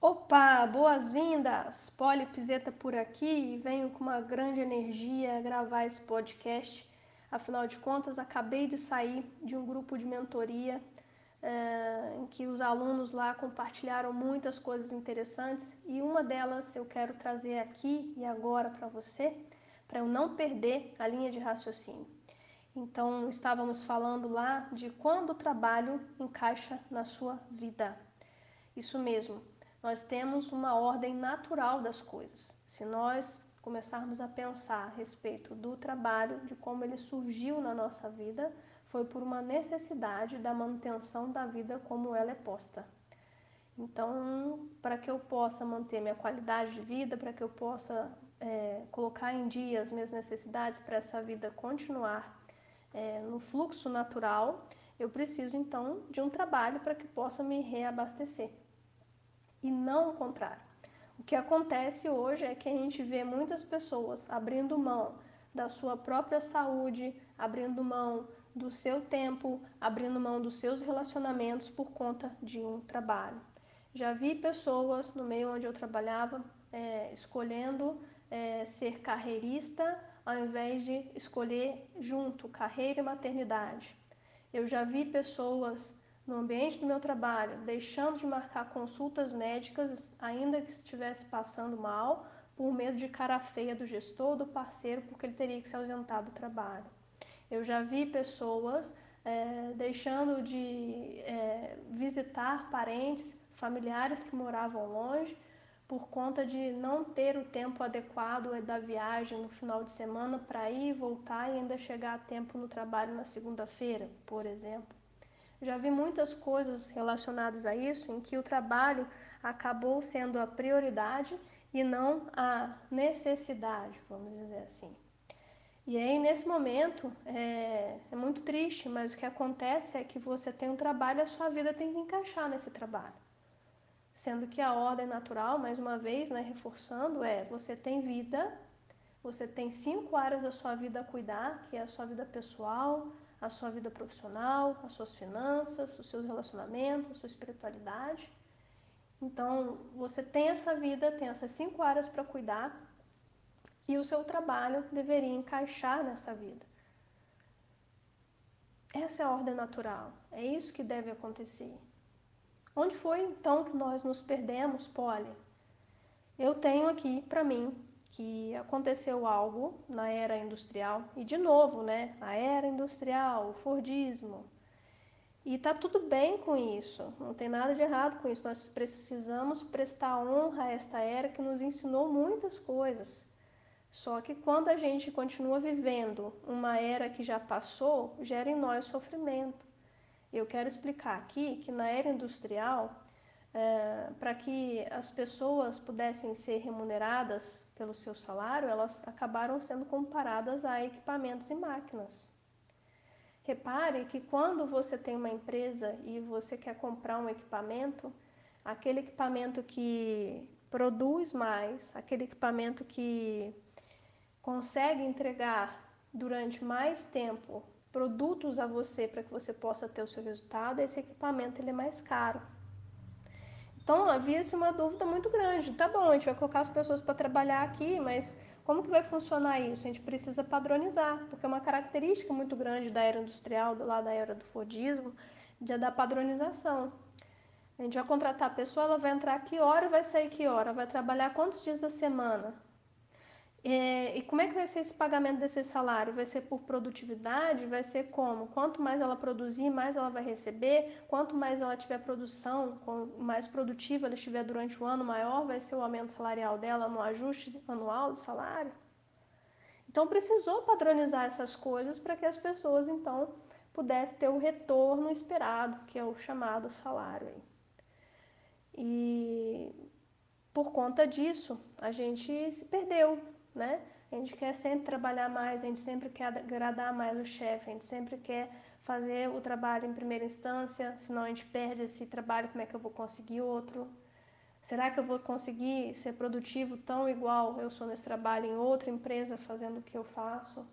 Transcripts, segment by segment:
Opa, boas-vindas! Poli Pizeta por aqui e venho com uma grande energia gravar esse podcast. Afinal de contas, acabei de sair de um grupo de mentoria é, em que os alunos lá compartilharam muitas coisas interessantes e uma delas eu quero trazer aqui e agora para você, para eu não perder a linha de raciocínio. Então, estávamos falando lá de quando o trabalho encaixa na sua vida. Isso mesmo, nós temos uma ordem natural das coisas. Se nós começarmos a pensar a respeito do trabalho, de como ele surgiu na nossa vida, foi por uma necessidade da manutenção da vida como ela é posta. Então, para que eu possa manter minha qualidade de vida, para que eu possa é, colocar em dia as minhas necessidades para essa vida continuar é, no fluxo natural, eu preciso então de um trabalho para que possa me reabastecer e não o contrário. O que acontece hoje é que a gente vê muitas pessoas abrindo mão da sua própria saúde, abrindo mão do seu tempo, abrindo mão dos seus relacionamentos por conta de um trabalho. Já vi pessoas no meio onde eu trabalhava é, escolhendo é, ser carreirista ao invés de escolher junto carreira e maternidade. Eu já vi pessoas no ambiente do meu trabalho, deixando de marcar consultas médicas, ainda que estivesse passando mal, por medo de cara feia do gestor ou do parceiro, porque ele teria que se ausentar do trabalho. Eu já vi pessoas é, deixando de é, visitar parentes, familiares que moravam longe, por conta de não ter o tempo adequado da viagem no final de semana para ir e voltar e ainda chegar a tempo no trabalho na segunda-feira, por exemplo. Já vi muitas coisas relacionadas a isso em que o trabalho acabou sendo a prioridade e não a necessidade, vamos dizer assim. E aí, nesse momento, é, é, muito triste, mas o que acontece é que você tem um trabalho a sua vida tem que encaixar nesse trabalho. Sendo que a ordem natural, mais uma vez, né, reforçando, é você tem vida, você tem cinco áreas da sua vida a cuidar, que é a sua vida pessoal, a sua vida profissional, as suas finanças, os seus relacionamentos, a sua espiritualidade. Então, você tem essa vida, tem essas cinco áreas para cuidar e o seu trabalho deveria encaixar nessa vida. Essa é a ordem natural, é isso que deve acontecer. Onde foi então que nós nos perdemos, Polly? Eu tenho aqui para mim que aconteceu algo na era industrial, e de novo, né? A era industrial, o Fordismo. E tá tudo bem com isso, não tem nada de errado com isso. Nós precisamos prestar honra a esta era que nos ensinou muitas coisas. Só que quando a gente continua vivendo uma era que já passou, gera em nós sofrimento. Eu quero explicar aqui que na era industrial, é, para que as pessoas pudessem ser remuneradas pelo seu salário, elas acabaram sendo comparadas a equipamentos e máquinas. Repare que quando você tem uma empresa e você quer comprar um equipamento, aquele equipamento que produz mais, aquele equipamento que consegue entregar durante mais tempo produtos a você para que você possa ter o seu resultado, esse equipamento ele é mais caro. Então havia-se uma dúvida muito grande. Tá bom, a gente vai colocar as pessoas para trabalhar aqui, mas como que vai funcionar isso? A gente precisa padronizar, porque é uma característica muito grande da era industrial, lado da era do Fordismo, da padronização. A gente vai contratar a pessoa, ela vai entrar que hora, vai sair que hora, vai trabalhar quantos dias da semana, é, e como é que vai ser esse pagamento desse salário? Vai ser por produtividade? Vai ser como? Quanto mais ela produzir, mais ela vai receber. Quanto mais ela tiver produção, mais produtiva ela estiver durante o ano, maior vai ser o aumento salarial dela no ajuste anual do salário. Então precisou padronizar essas coisas para que as pessoas então pudessem ter o retorno esperado, que é o chamado salário. E por conta disso, a gente se perdeu né? A gente quer sempre trabalhar mais, a gente sempre quer agradar mais o chefe, a gente sempre quer fazer o trabalho em primeira instância, senão a gente perde esse trabalho, como é que eu vou conseguir outro? Será que eu vou conseguir ser produtivo tão igual eu sou nesse trabalho em outra empresa fazendo o que eu faço?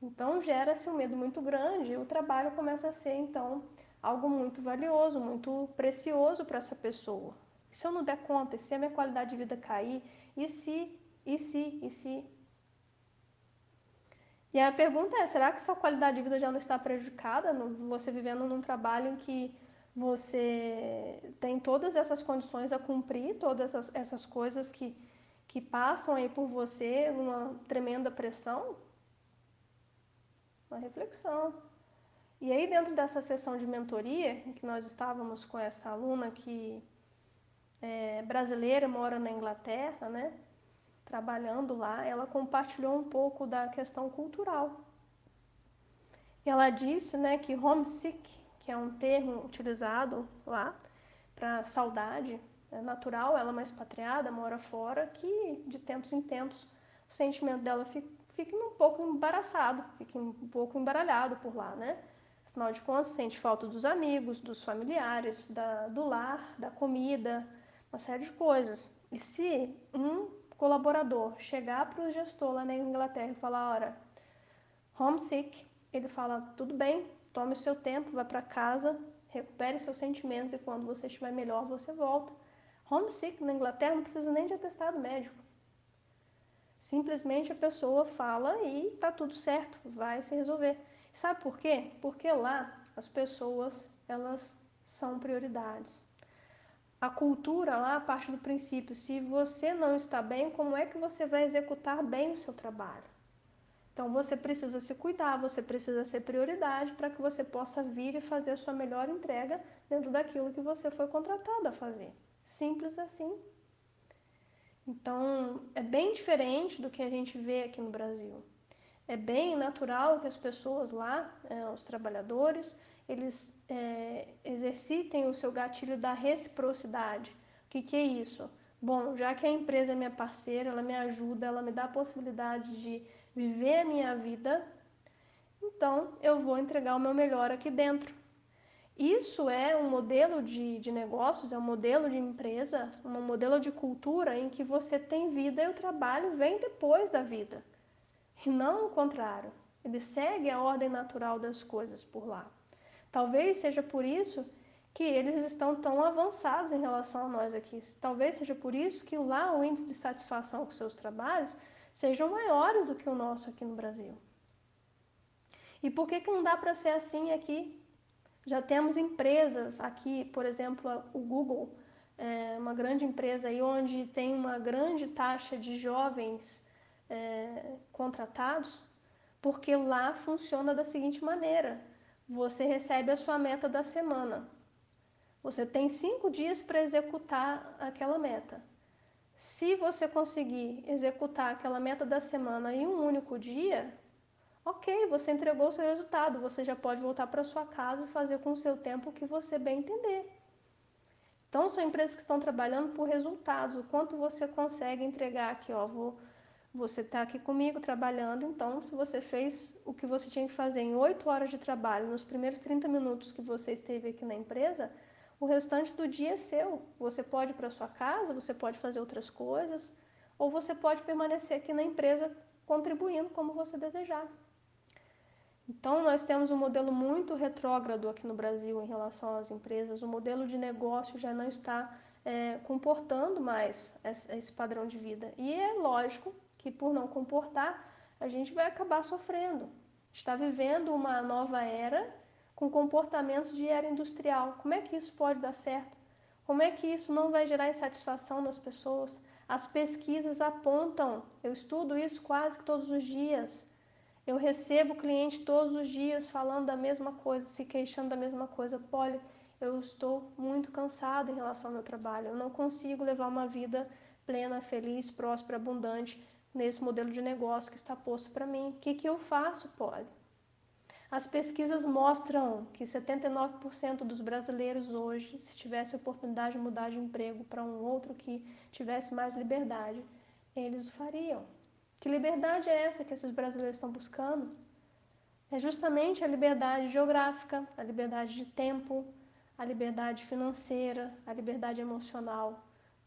Então gera-se um medo muito grande e o trabalho começa a ser então algo muito valioso, muito precioso para essa pessoa. E se eu não der conta? E se a minha qualidade de vida cair? E se? E se? E se? E a pergunta é: será que sua qualidade de vida já não está prejudicada? Você vivendo num trabalho em que você tem todas essas condições a cumprir, todas essas, essas coisas que, que passam aí por você, uma tremenda pressão? Uma reflexão. E aí, dentro dessa sessão de mentoria, em que nós estávamos com essa aluna que é brasileira, mora na Inglaterra, né? Trabalhando lá, ela compartilhou um pouco da questão cultural. Ela disse, né, que homesick que é um termo utilizado lá para saudade é natural, ela é uma expatriada, mora fora, que de tempos em tempos o sentimento dela fica, fica um pouco embaraçado, fica um pouco embaralhado por lá, né? Afinal de contas, sente falta dos amigos, dos familiares, da, do lar, da comida, uma série de coisas. E se um colaborador chegar para o gestor lá na Inglaterra e falar, ora, homesick, ele fala, tudo bem, Tome o seu tempo, vá para casa, recupere seus sentimentos e quando você estiver melhor, você volta. Homesick na Inglaterra não precisa nem de atestado médico. Simplesmente a pessoa fala e tá tudo certo, vai se resolver. Sabe por quê? Porque lá as pessoas, elas são prioridades. A cultura lá parte do princípio, se você não está bem, como é que você vai executar bem o seu trabalho? Então você precisa se cuidar, você precisa ser prioridade para que você possa vir e fazer a sua melhor entrega dentro daquilo que você foi contratado a fazer. Simples assim. Então é bem diferente do que a gente vê aqui no Brasil. É bem natural que as pessoas lá, é, os trabalhadores, eles é, exercitem o seu gatilho da reciprocidade. O que, que é isso? Bom, já que a empresa é minha parceira, ela me ajuda, ela me dá a possibilidade de viver a minha vida, então eu vou entregar o meu melhor aqui dentro. Isso é um modelo de, de negócios, é um modelo de empresa, um modelo de cultura em que você tem vida e o trabalho vem depois da vida. E não o contrário. Ele segue a ordem natural das coisas por lá. Talvez seja por isso que eles estão tão avançados em relação a nós aqui. Talvez seja por isso que lá o índice de satisfação com seus trabalhos sejam maiores do que o nosso aqui no Brasil. E por que, que não dá para ser assim aqui? Já temos empresas aqui, por exemplo, o Google, é uma grande empresa aí onde tem uma grande taxa de jovens é, contratados, porque lá funciona da seguinte maneira: você recebe a sua meta da semana. Você tem cinco dias para executar aquela meta. Se você conseguir executar aquela meta da semana em um único dia, ok, você entregou o seu resultado, você já pode voltar para sua casa e fazer com o seu tempo o que você bem entender. Então, são empresas que estão trabalhando por resultados, o quanto você consegue entregar aqui, ó, vou, você está aqui comigo trabalhando, então, se você fez o que você tinha que fazer em 8 horas de trabalho, nos primeiros 30 minutos que você esteve aqui na empresa, o restante do dia é seu. Você pode ir para sua casa, você pode fazer outras coisas, ou você pode permanecer aqui na empresa contribuindo como você desejar. Então, nós temos um modelo muito retrógrado aqui no Brasil em relação às empresas. O modelo de negócio já não está é, comportando mais esse padrão de vida. E é lógico que, por não comportar, a gente vai acabar sofrendo. Está vivendo uma nova era com comportamentos de era industrial. Como é que isso pode dar certo? Como é que isso não vai gerar insatisfação das pessoas? As pesquisas apontam, eu estudo isso quase que todos os dias. Eu recebo cliente todos os dias falando da mesma coisa, se queixando da mesma coisa. Polly, eu estou muito cansado em relação ao meu trabalho. Eu não consigo levar uma vida plena, feliz, próspera, abundante nesse modelo de negócio que está posto para mim. O que, que eu faço, Polly? As pesquisas mostram que 79% dos brasileiros hoje, se tivesse oportunidade de mudar de emprego para um outro que tivesse mais liberdade, eles o fariam. Que liberdade é essa que esses brasileiros estão buscando? É justamente a liberdade geográfica, a liberdade de tempo, a liberdade financeira, a liberdade emocional.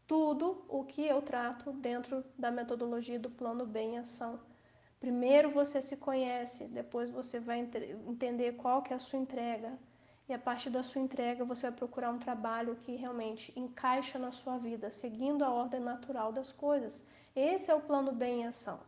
Tudo o que eu trato dentro da metodologia do plano bem ação Primeiro você se conhece, depois você vai entender qual que é a sua entrega. E a partir da sua entrega, você vai procurar um trabalho que realmente encaixa na sua vida, seguindo a ordem natural das coisas. Esse é o plano bem em ação.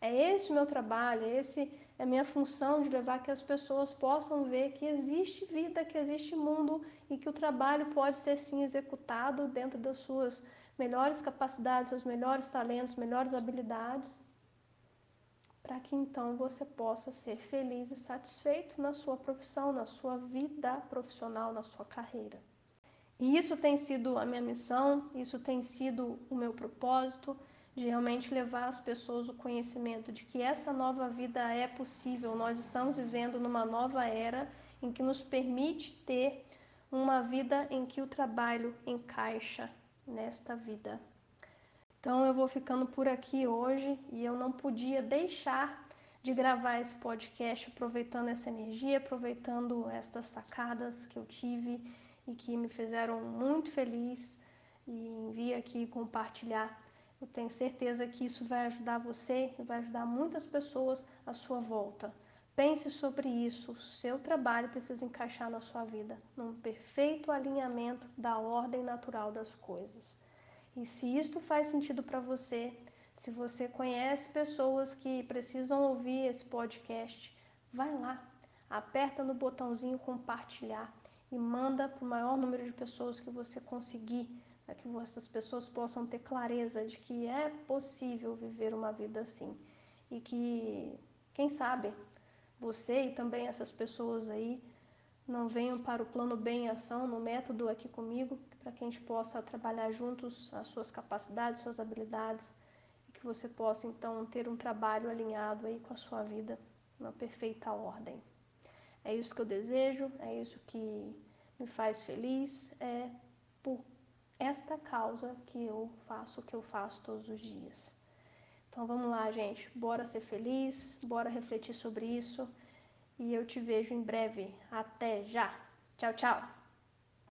É esse o meu trabalho, esse é minha função de levar que as pessoas possam ver que existe vida, que existe mundo e que o trabalho pode ser sim executado dentro das suas melhores capacidades, seus melhores talentos, melhores habilidades para que então você possa ser feliz e satisfeito na sua profissão, na sua vida profissional, na sua carreira. E isso tem sido a minha missão, isso tem sido o meu propósito de realmente levar às pessoas o conhecimento de que essa nova vida é possível. Nós estamos vivendo numa nova era em que nos permite ter uma vida em que o trabalho encaixa nesta vida então eu vou ficando por aqui hoje e eu não podia deixar de gravar esse podcast aproveitando essa energia, aproveitando estas sacadas que eu tive e que me fizeram muito feliz e vir aqui compartilhar. Eu tenho certeza que isso vai ajudar você e vai ajudar muitas pessoas à sua volta. Pense sobre isso. O seu trabalho precisa encaixar na sua vida, num perfeito alinhamento da ordem natural das coisas. E se isto faz sentido para você, se você conhece pessoas que precisam ouvir esse podcast, vai lá, aperta no botãozinho compartilhar e manda para o maior número de pessoas que você conseguir, para que essas pessoas possam ter clareza de que é possível viver uma vida assim e que, quem sabe, você e também essas pessoas aí não venham para o plano bem em ação, no método aqui comigo, para que a gente possa trabalhar juntos as suas capacidades, suas habilidades, e que você possa então ter um trabalho alinhado aí com a sua vida, uma perfeita ordem. É isso que eu desejo, é isso que me faz feliz, é por esta causa que eu faço que eu faço todos os dias. Então vamos lá, gente, bora ser feliz, bora refletir sobre isso e eu te vejo em breve. Até já! Tchau, tchau!